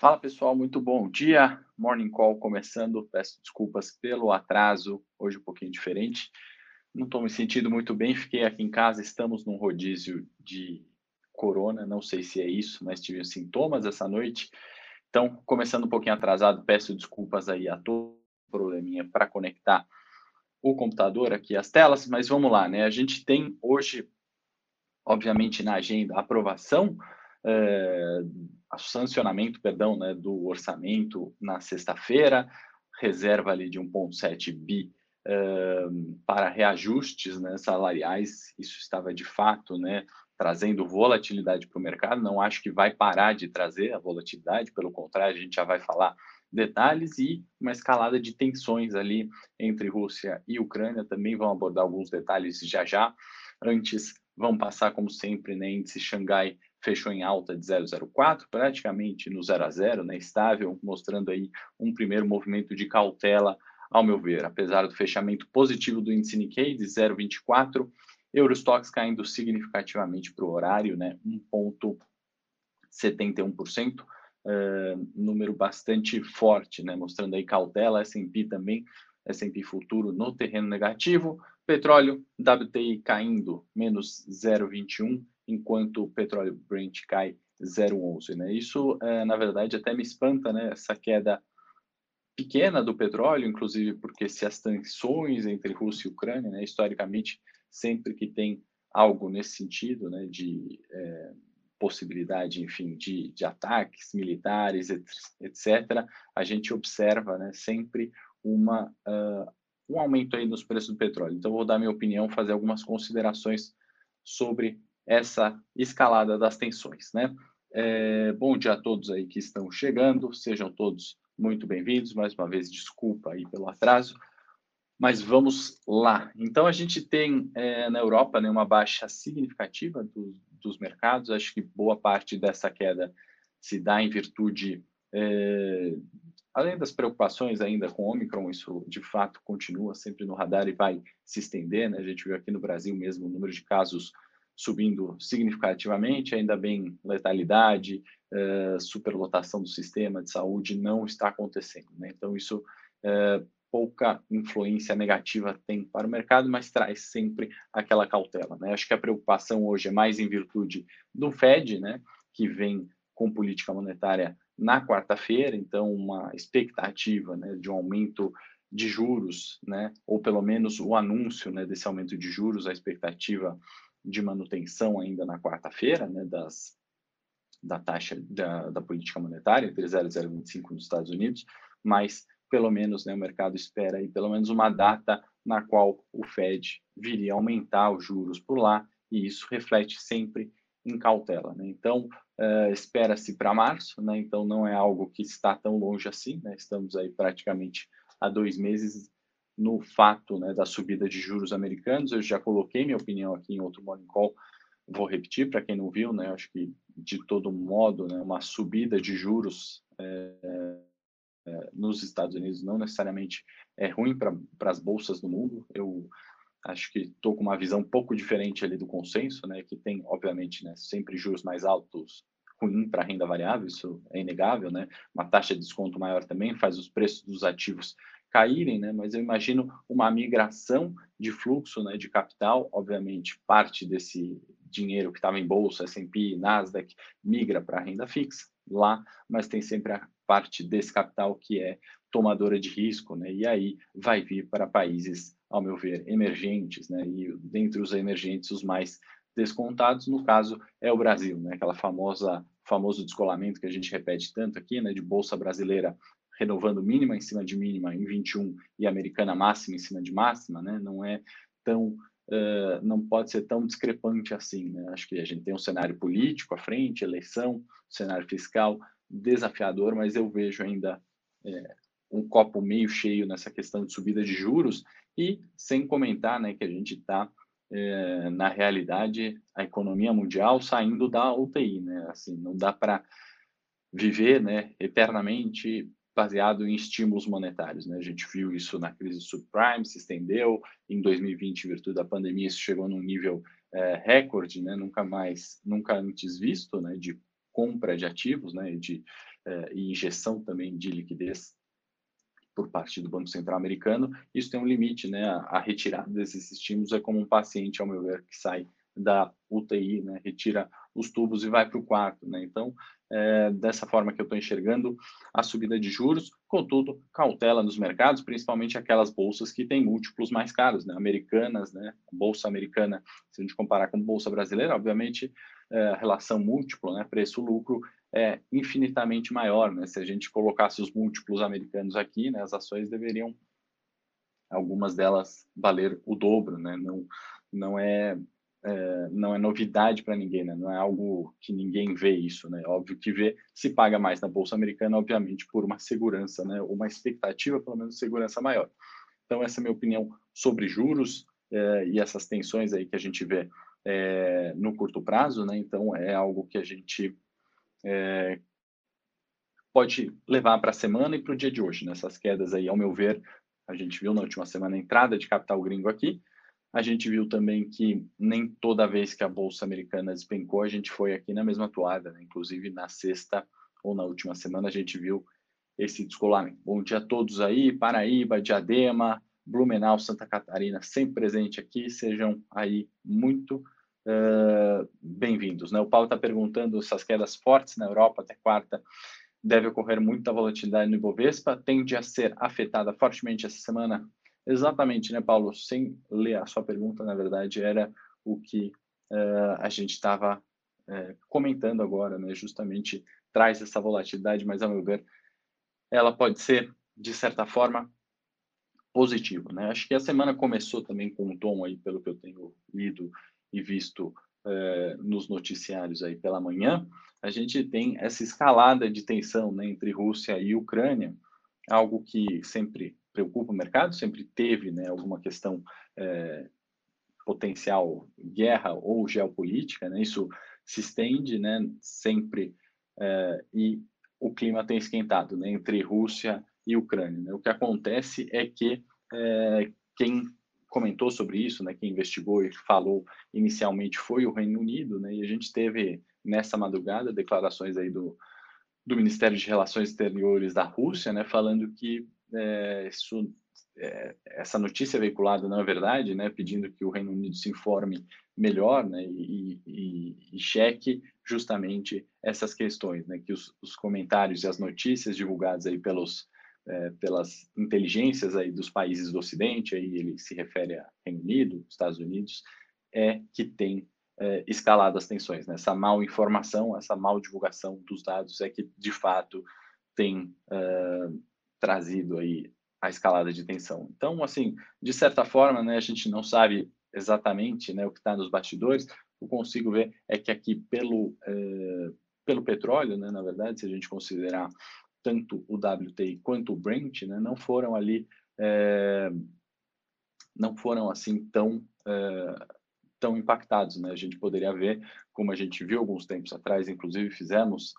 Fala pessoal, muito bom dia. Morning Call começando. Peço desculpas pelo atraso, hoje um pouquinho diferente. Não estou me sentindo muito bem, fiquei aqui em casa. Estamos num rodízio de corona, não sei se é isso, mas tive sintomas essa noite. Então, começando um pouquinho atrasado, peço desculpas aí a todo probleminha para conectar o computador aqui às telas, mas vamos lá, né? A gente tem hoje, obviamente, na agenda a aprovação é, sancionamento, perdão, né, do orçamento na sexta-feira, reserva ali de 1,7 bi uh, para reajustes né, salariais, isso estava de fato né, trazendo volatilidade para o mercado, não acho que vai parar de trazer a volatilidade, pelo contrário, a gente já vai falar detalhes e uma escalada de tensões ali entre Rússia e Ucrânia, também vão abordar alguns detalhes já já, antes vão passar como sempre, né, índice Xangai fechou em alta de 0,04, praticamente no 0 a 0, né, estável, mostrando aí um primeiro movimento de cautela, ao meu ver, apesar do fechamento positivo do índice Nikkei de 0,24, Eurostox caindo significativamente para o horário, né, 1,71%, uh, número bastante forte, né, mostrando aí cautela, S&P também, S&P futuro no terreno negativo, petróleo WTI caindo menos 0,21 enquanto o petróleo Brent cai 0,11. Né? Isso, é, na verdade, até me espanta, né? essa queda pequena do petróleo, inclusive porque se as tensões entre Rússia e Ucrânia, né, historicamente, sempre que tem algo nesse sentido, né, de é, possibilidade, enfim, de, de ataques militares, etc., a gente observa né, sempre uma, uh, um aumento aí nos preços do petróleo. Então, vou dar minha opinião, fazer algumas considerações sobre essa escalada das tensões, né? É, bom dia a todos aí que estão chegando, sejam todos muito bem-vindos. Mais uma vez, desculpa aí pelo atraso, mas vamos lá. Então, a gente tem é, na Europa né, uma baixa significativa do, dos mercados. Acho que boa parte dessa queda se dá em virtude, é, além das preocupações ainda com o Omicron, isso de fato continua sempre no radar e vai se estender. Né? A gente viu aqui no Brasil mesmo o número de casos subindo significativamente, ainda bem letalidade, uh, superlotação do sistema de saúde não está acontecendo. Né? Então, isso uh, pouca influência negativa tem para o mercado, mas traz sempre aquela cautela. Né? Acho que a preocupação hoje é mais em virtude do Fed, né? que vem com política monetária na quarta-feira, então uma expectativa né, de um aumento de juros, né, ou pelo menos o anúncio né, desse aumento de juros, a expectativa de manutenção ainda na quarta-feira, né, das, da taxa da, da política monetária, entre 0 e 0,25 nos Estados Unidos, mas pelo menos né, o mercado espera aí pelo menos uma data na qual o Fed viria a aumentar os juros por lá, e isso reflete sempre em cautela. Né? Então, uh, espera-se para março, né? então não é algo que está tão longe assim, né? estamos aí praticamente há dois meses no fato né, da subida de juros americanos. Eu já coloquei minha opinião aqui em outro Morning Call, vou repetir para quem não viu, né? Acho que de todo modo, né, uma subida de juros é, é, nos Estados Unidos não necessariamente é ruim para as bolsas do mundo. Eu acho que estou com uma visão um pouco diferente ali do consenso, né? Que tem, obviamente, né, sempre juros mais altos ruim para renda variável, isso é inegável, né? Uma taxa de desconto maior também faz os preços dos ativos caírem, né? Mas eu imagino uma migração de fluxo, né, de capital, obviamente, parte desse dinheiro que estava em bolsa, S&P, Nasdaq, migra para a renda fixa lá, mas tem sempre a parte desse capital que é tomadora de risco, né? E aí vai vir para países, ao meu ver, emergentes, né? E dentre os emergentes, os mais descontados, no caso, é o Brasil, né? Aquela famosa famoso descolamento que a gente repete tanto aqui, né? De bolsa brasileira renovando mínima em cima de mínima em 21 e americana máxima em cima de máxima, né? Não é tão uh, não pode ser tão discrepante assim, né? Acho que a gente tem um cenário político à frente, eleição, cenário fiscal desafiador, mas eu vejo ainda é, um copo meio cheio nessa questão de subida de juros e sem comentar, né, que a gente está é, na realidade a economia mundial saindo da UTI, né? Assim, não dá para viver, né, eternamente baseado em estímulos monetários. Né? A gente viu isso na crise subprime, se estendeu, em 2020, em virtude da pandemia, isso chegou num nível é, recorde, né? nunca mais, nunca antes visto, né? de compra de ativos, né? de eh, e injeção também de liquidez por parte do Banco Central americano, isso tem um limite, né? A, a retirada desses estímulos é como um paciente, ao meu ver, que sai da UTI, né? Retira os tubos e vai para o quarto, né? Então, é, dessa forma que eu estou enxergando a subida de juros, contudo, cautela nos mercados, principalmente aquelas bolsas que têm múltiplos mais caros, né? Americanas, né? Bolsa americana, se a gente comparar com bolsa brasileira, obviamente, é, a relação múltiplo, né? Preço-lucro é infinitamente maior, né? Se a gente colocasse os múltiplos americanos aqui, né, as ações deveriam algumas delas valer o dobro, né? Não não é, é não é novidade para ninguém, né? Não é algo que ninguém vê isso, né? Óbvio que vê, se paga mais na bolsa americana, obviamente por uma segurança, né? Uma expectativa, pelo menos, de segurança maior. Então essa é a minha opinião sobre juros é, e essas tensões aí que a gente vê é, no curto prazo, né? Então é algo que a gente é, pode levar para a semana e para o dia de hoje. Nessas né? quedas aí, ao meu ver, a gente viu na última semana a entrada de capital gringo aqui. A gente viu também que nem toda vez que a bolsa americana despencou, a gente foi aqui na mesma toada. Né? Inclusive na sexta ou na última semana a gente viu esse descolamento. Bom dia a todos aí, Paraíba, Diadema, Blumenau, Santa Catarina, sempre presente aqui. Sejam aí muito uh, bem-vindos. Né? O Paulo está perguntando se as quedas fortes na Europa até quarta deve ocorrer muita volatilidade no Ibovespa, tende a ser afetada fortemente essa semana. Exatamente, né, Paulo? Sem ler a sua pergunta, na verdade, era o que uh, a gente estava uh, comentando agora, né? Justamente traz essa volatilidade, mas, a meu ver, ela pode ser, de certa forma, positiva, né? Acho que a semana começou também com um tom aí, pelo que eu tenho lido e visto é, nos noticiários aí pela manhã, a gente tem essa escalada de tensão né, entre Rússia e Ucrânia, algo que sempre preocupa o mercado, sempre teve né, alguma questão é, potencial guerra ou geopolítica, né, isso se estende né, sempre é, e o clima tem esquentado né, entre Rússia e Ucrânia. Né? O que acontece é que é, quem comentou sobre isso, né, quem investigou e falou inicialmente foi o Reino Unido, né, e a gente teve nessa madrugada declarações aí do, do Ministério de Relações Exteriores da Rússia, né, falando que é, isso, é, essa notícia veiculada não é verdade, né, pedindo que o Reino Unido se informe melhor, né, e, e, e cheque justamente essas questões, né, que os, os comentários e as notícias divulgadas aí pelos é, pelas inteligências aí dos países do Ocidente, aí ele se refere a Reino Unido, Estados Unidos, é que tem é, escalado as tensões. Né? Essa mal informação, essa mal divulgação dos dados é que, de fato, tem é, trazido aí a escalada de tensão. Então, assim, de certa forma, né, a gente não sabe exatamente né, o que está nos bastidores, o que consigo ver é que aqui pelo, é, pelo petróleo, né, na verdade, se a gente considerar tanto o WTI quanto o Brent, né, não foram ali, é, não foram assim tão, é, tão impactados. Né? A gente poderia ver, como a gente viu alguns tempos atrás, inclusive fizemos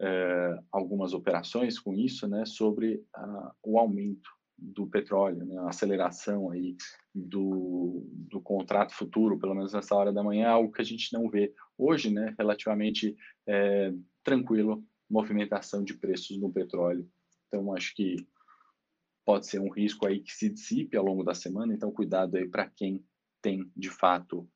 é, algumas operações com isso, né, sobre a, o aumento do petróleo, né, a aceleração aí do, do contrato futuro, pelo menos nessa hora da manhã, algo que a gente não vê hoje, né, relativamente é, tranquilo movimentação de preços no petróleo. Então, acho que pode ser um risco aí que se dissipe ao longo da semana. Então, cuidado aí para quem tem, de fato,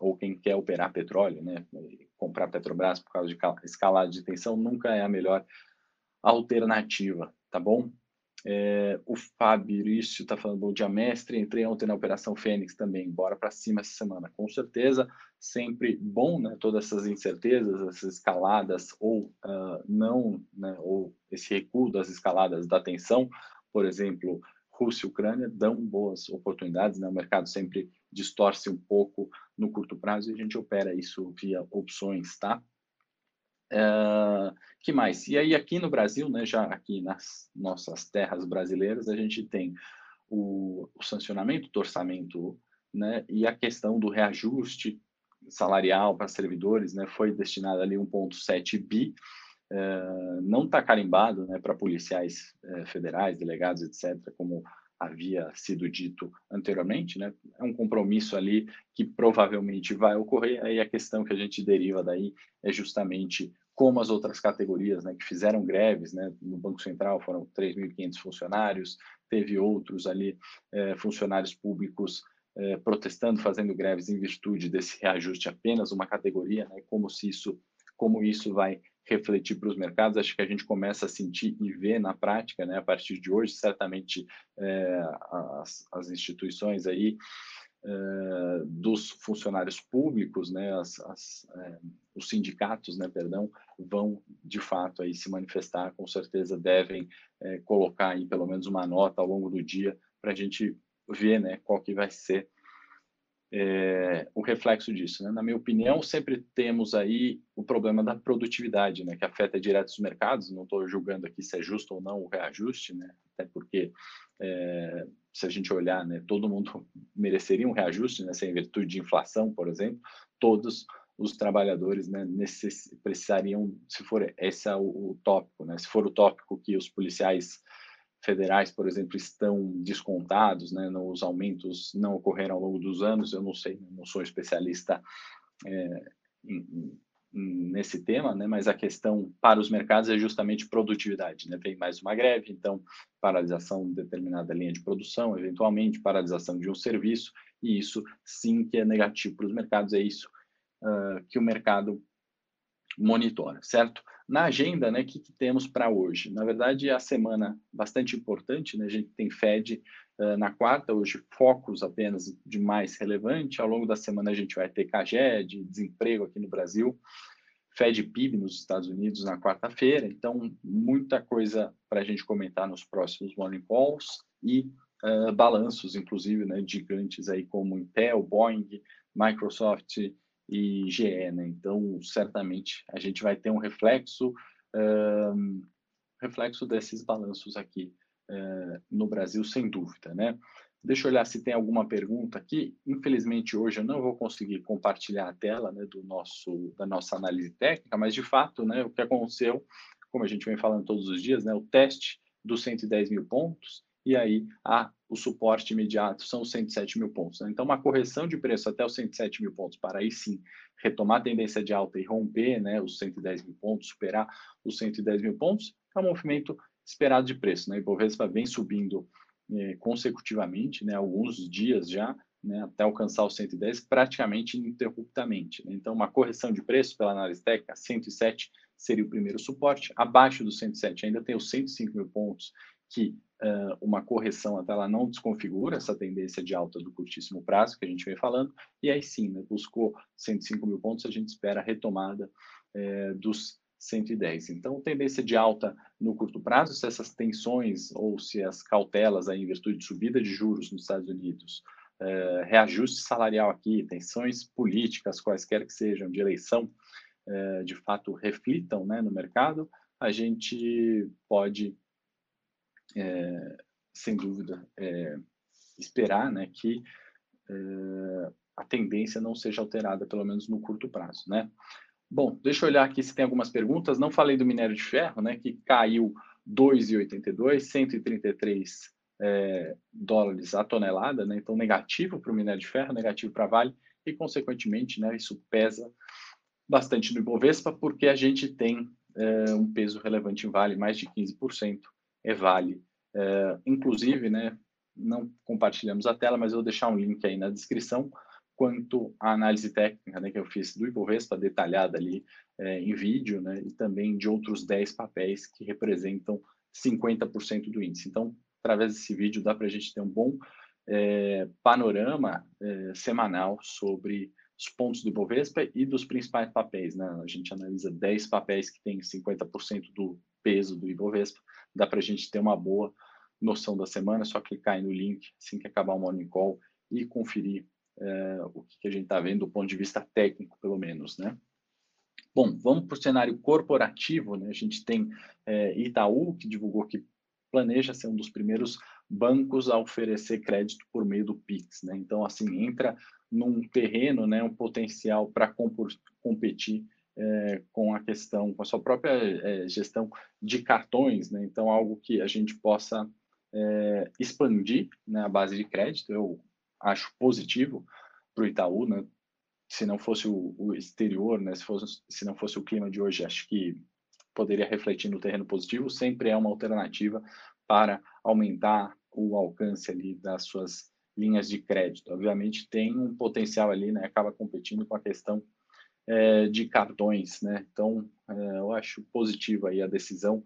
ou quem quer operar petróleo, né? Comprar Petrobras por causa de escalada de tensão nunca é a melhor alternativa, tá bom? É, o Fabrício está falando, bom dia, mestre. Entrei ontem na Operação Fênix também. Bora para cima essa semana. Com certeza, sempre bom, né? Todas essas incertezas, essas escaladas ou uh, não, né? Ou esse recuo das escaladas da tensão, por exemplo, Rússia e Ucrânia, dão boas oportunidades, né? O mercado sempre distorce um pouco no curto prazo e a gente opera isso via opções, tá? Uh, que mais? E aí aqui no Brasil, né, já aqui nas nossas terras brasileiras, a gente tem o, o sancionamento do orçamento, né, e a questão do reajuste salarial para servidores, né, foi destinado ali 1,7 bi, uh, não está carimbado, né, para policiais uh, federais, delegados, etc., como havia sido dito anteriormente, né? É um compromisso ali que provavelmente vai ocorrer. Aí a questão que a gente deriva daí é justamente como as outras categorias, né, que fizeram greves, né, no Banco Central foram 3.500 funcionários, teve outros ali é, funcionários públicos é, protestando, fazendo greves em virtude desse reajuste apenas uma categoria, né, como se isso, como isso vai refletir para os mercados, acho que a gente começa a sentir e ver na prática, né, a partir de hoje, certamente é, as, as, instituições aí é, dos funcionários públicos, né, as, as, é, os sindicatos, né, perdão, vão de fato aí se manifestar, com certeza devem é, colocar aí pelo menos uma nota ao longo do dia para a gente ver, né, qual que vai ser é, o reflexo disso. Né? Na minha opinião, sempre temos aí o problema da produtividade, né, que afeta direto os mercados. Não estou julgando aqui se é justo ou não o reajuste, né? até porque é, se a gente olhar, né, todo mundo mereceria um reajuste, né, sem virtude de inflação, por exemplo, todos os trabalhadores né, precisariam, se for esse é o, o tópico, né, se for o tópico que os policiais federais, por exemplo, estão descontados, né, os aumentos não ocorreram ao longo dos anos, eu não sei, não sou especialista é, nesse tema, né, mas a questão para os mercados é justamente produtividade, né, vem mais uma greve, então paralisação de determinada linha de produção, eventualmente paralisação de um serviço, e isso sim que é negativo para os mercados, é isso uh, que o mercado monitora, certo? Na agenda, né, o que, que temos para hoje? Na verdade, é a semana bastante importante, né? A gente tem Fed uh, na quarta, hoje focos apenas de mais relevante. Ao longo da semana a gente vai ter CAGED, desemprego aqui no Brasil, Fed PIB nos Estados Unidos na quarta-feira. Então, muita coisa para a gente comentar nos próximos morning calls e uh, balanços, inclusive, né, gigantes aí como Intel, Boeing, Microsoft, e GE, né? Então, certamente a gente vai ter um reflexo, um, reflexo desses balanços aqui uh, no Brasil, sem dúvida, né? Deixa eu olhar se tem alguma pergunta aqui. Infelizmente, hoje eu não vou conseguir compartilhar a tela né, do nosso, da nossa análise técnica, mas de fato, né, o que aconteceu, como a gente vem falando todos os dias, né, o teste dos 110 mil pontos, e aí a, o suporte imediato são os 107 mil pontos. Né? Então, uma correção de preço até os 107 mil pontos, para aí sim retomar a tendência de alta e romper né, os 110 mil pontos, superar os 110 mil pontos, é um movimento esperado de preço. Né? Ibovespa vem subindo eh, consecutivamente, né, alguns dias já, né, até alcançar os 110 praticamente ininterruptamente. Né? Então, uma correção de preço pela análise técnica, 107 seria o primeiro suporte, abaixo do 107 ainda tem os 105 mil pontos que uh, uma correção até ela não desconfigura essa tendência de alta do curtíssimo prazo que a gente vem falando, e aí sim, né, buscou 105 mil pontos, a gente espera a retomada uh, dos 110. Então, tendência de alta no curto prazo, se essas tensões ou se as cautelas aí, em virtude de subida de juros nos Estados Unidos, uh, reajuste salarial aqui, tensões políticas, quaisquer que sejam, de eleição, de fato reflitam né, no mercado, a gente pode é, sem dúvida, é, esperar né, que é, a tendência não seja alterada, pelo menos no curto prazo. Né? Bom, deixa eu olhar aqui se tem algumas perguntas. Não falei do minério de ferro, né, que caiu 2,82, 133 é, dólares a tonelada, né, então negativo para o minério de ferro, negativo para a Vale, e consequentemente né, isso pesa bastante no Ibovespa, porque a gente tem é, um peso relevante em Vale, mais de 15%, é Vale. É, inclusive, né, não compartilhamos a tela, mas eu vou deixar um link aí na descrição quanto à análise técnica né, que eu fiz do Ibovespa, detalhada ali é, em vídeo, né, e também de outros 10 papéis que representam 50% do índice. Então, através desse vídeo, dá para a gente ter um bom é, panorama é, semanal sobre os pontos do Ibovespa e dos principais papéis. Né? A gente analisa 10 papéis que têm 50% do peso do Ibovespa dá para a gente ter uma boa noção da semana, é só clicar aí no link assim que acabar o Morning Call e conferir é, o que, que a gente está vendo do ponto de vista técnico, pelo menos, né? Bom, vamos para o cenário corporativo, né? A gente tem é, Itaú, que divulgou que planeja ser um dos primeiros bancos a oferecer crédito por meio do Pix, né? Então, assim, entra num terreno, né, um potencial para competir é, com a questão, com a sua própria é, gestão de cartões, né? então algo que a gente possa é, expandir né, a base de crédito, eu acho positivo para o Itaú, né? se não fosse o, o exterior, né, se, fosse, se não fosse o clima de hoje, acho que poderia refletir no terreno positivo, sempre é uma alternativa para aumentar o alcance ali das suas linhas de crédito. Obviamente tem um potencial ali, né, acaba competindo com a questão é, de cartões, né? Então, é, eu acho positivo aí a decisão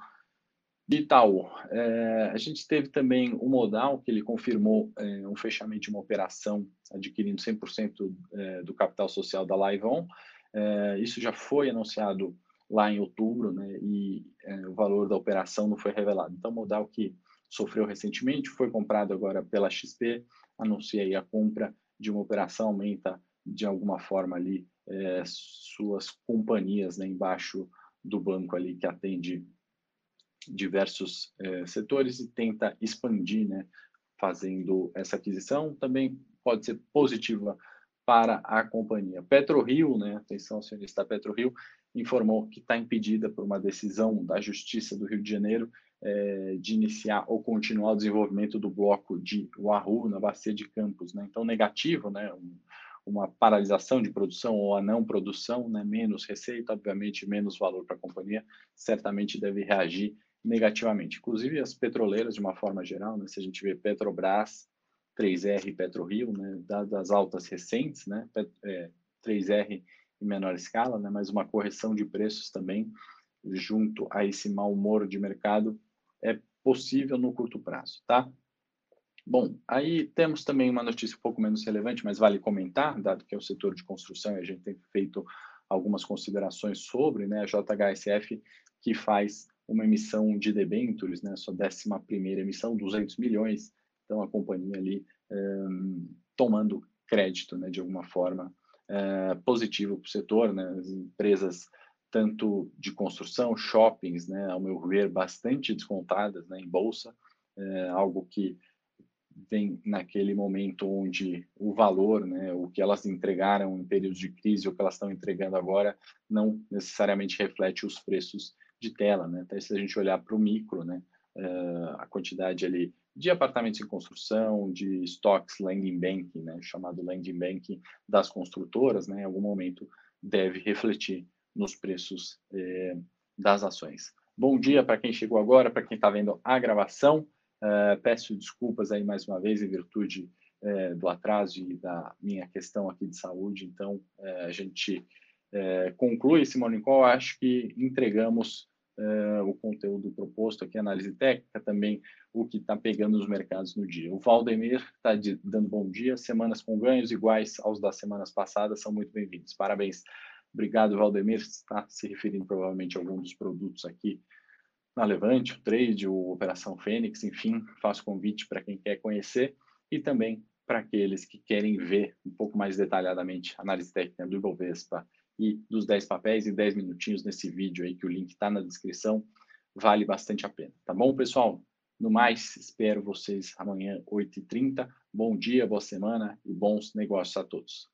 de Itaú. É, a gente teve também o Modal, que ele confirmou é, um fechamento de uma operação adquirindo 100% é, do capital social da LiveOn. É, isso já foi anunciado lá em outubro, né? E o valor da operação não foi revelado. Então, Modal que sofreu recentemente foi comprado agora pela XP, anuncia aí a compra de uma operação, aumenta de alguma forma ali é, suas companhias né, embaixo do banco ali que atende diversos é, setores e tenta expandir, né, fazendo essa aquisição. Também pode ser positiva para a companhia. PetroRio, né, atenção acionista da PetroRio, informou que está impedida por uma decisão da Justiça do Rio de Janeiro é, de iniciar ou continuar o desenvolvimento do bloco de Wahoo na bacia de Campos. Né? Então, negativo, né? Um, uma paralisação de produção ou a não produção, né, menos receita, obviamente menos valor para a companhia, certamente deve reagir negativamente. Inclusive as petroleiras, de uma forma geral, né, se a gente vê Petrobras, 3R e PetroRio, né, dadas altas recentes, né, é, 3R em menor escala, né, mas uma correção de preços também, junto a esse mau humor de mercado, é possível no curto prazo, tá? Bom, aí temos também uma notícia um pouco menos relevante, mas vale comentar, dado que é o setor de construção e a gente tem feito algumas considerações sobre, né, a JHSF que faz uma emissão de debêntures, né, sua 11 primeira emissão, 200 milhões, então a companhia ali um, tomando crédito, né, de alguma forma uh, positivo para o setor, né, as empresas tanto de construção, shoppings, né, ao meu ver, bastante descontadas né, em bolsa, é, algo que vem naquele momento onde o valor, né, o que elas entregaram em períodos de crise, o que elas estão entregando agora, não necessariamente reflete os preços de tela, né? Até se a gente olhar para o micro, né, uh, a quantidade ali de apartamentos em construção, de estoques landing bank, né, chamado landing bank das construtoras, né, em algum momento deve refletir nos preços eh, das ações. Bom dia para quem chegou agora, para quem está vendo a gravação. Uh, peço desculpas aí mais uma vez em virtude uh, do atraso e da minha questão aqui de saúde. Então, uh, a gente conclui esse Morning Call. Acho que entregamos o conteúdo proposto aqui, análise técnica, também o que está pegando os mercados no dia. O Valdemir está dando bom dia. Semanas com ganhos iguais aos das semanas passadas são muito bem-vindos. Parabéns. Obrigado, Valdemir. Está se referindo provavelmente a algum dos produtos aqui na Levante, o Trade, o Operação Fênix, enfim, faço convite para quem quer conhecer e também para aqueles que querem ver um pouco mais detalhadamente a análise técnica do Ibovespa e dos 10 papéis em 10 minutinhos nesse vídeo aí que o link está na descrição, vale bastante a pena, tá bom, pessoal? No mais, espero vocês amanhã, 8h30. Bom dia, boa semana e bons negócios a todos.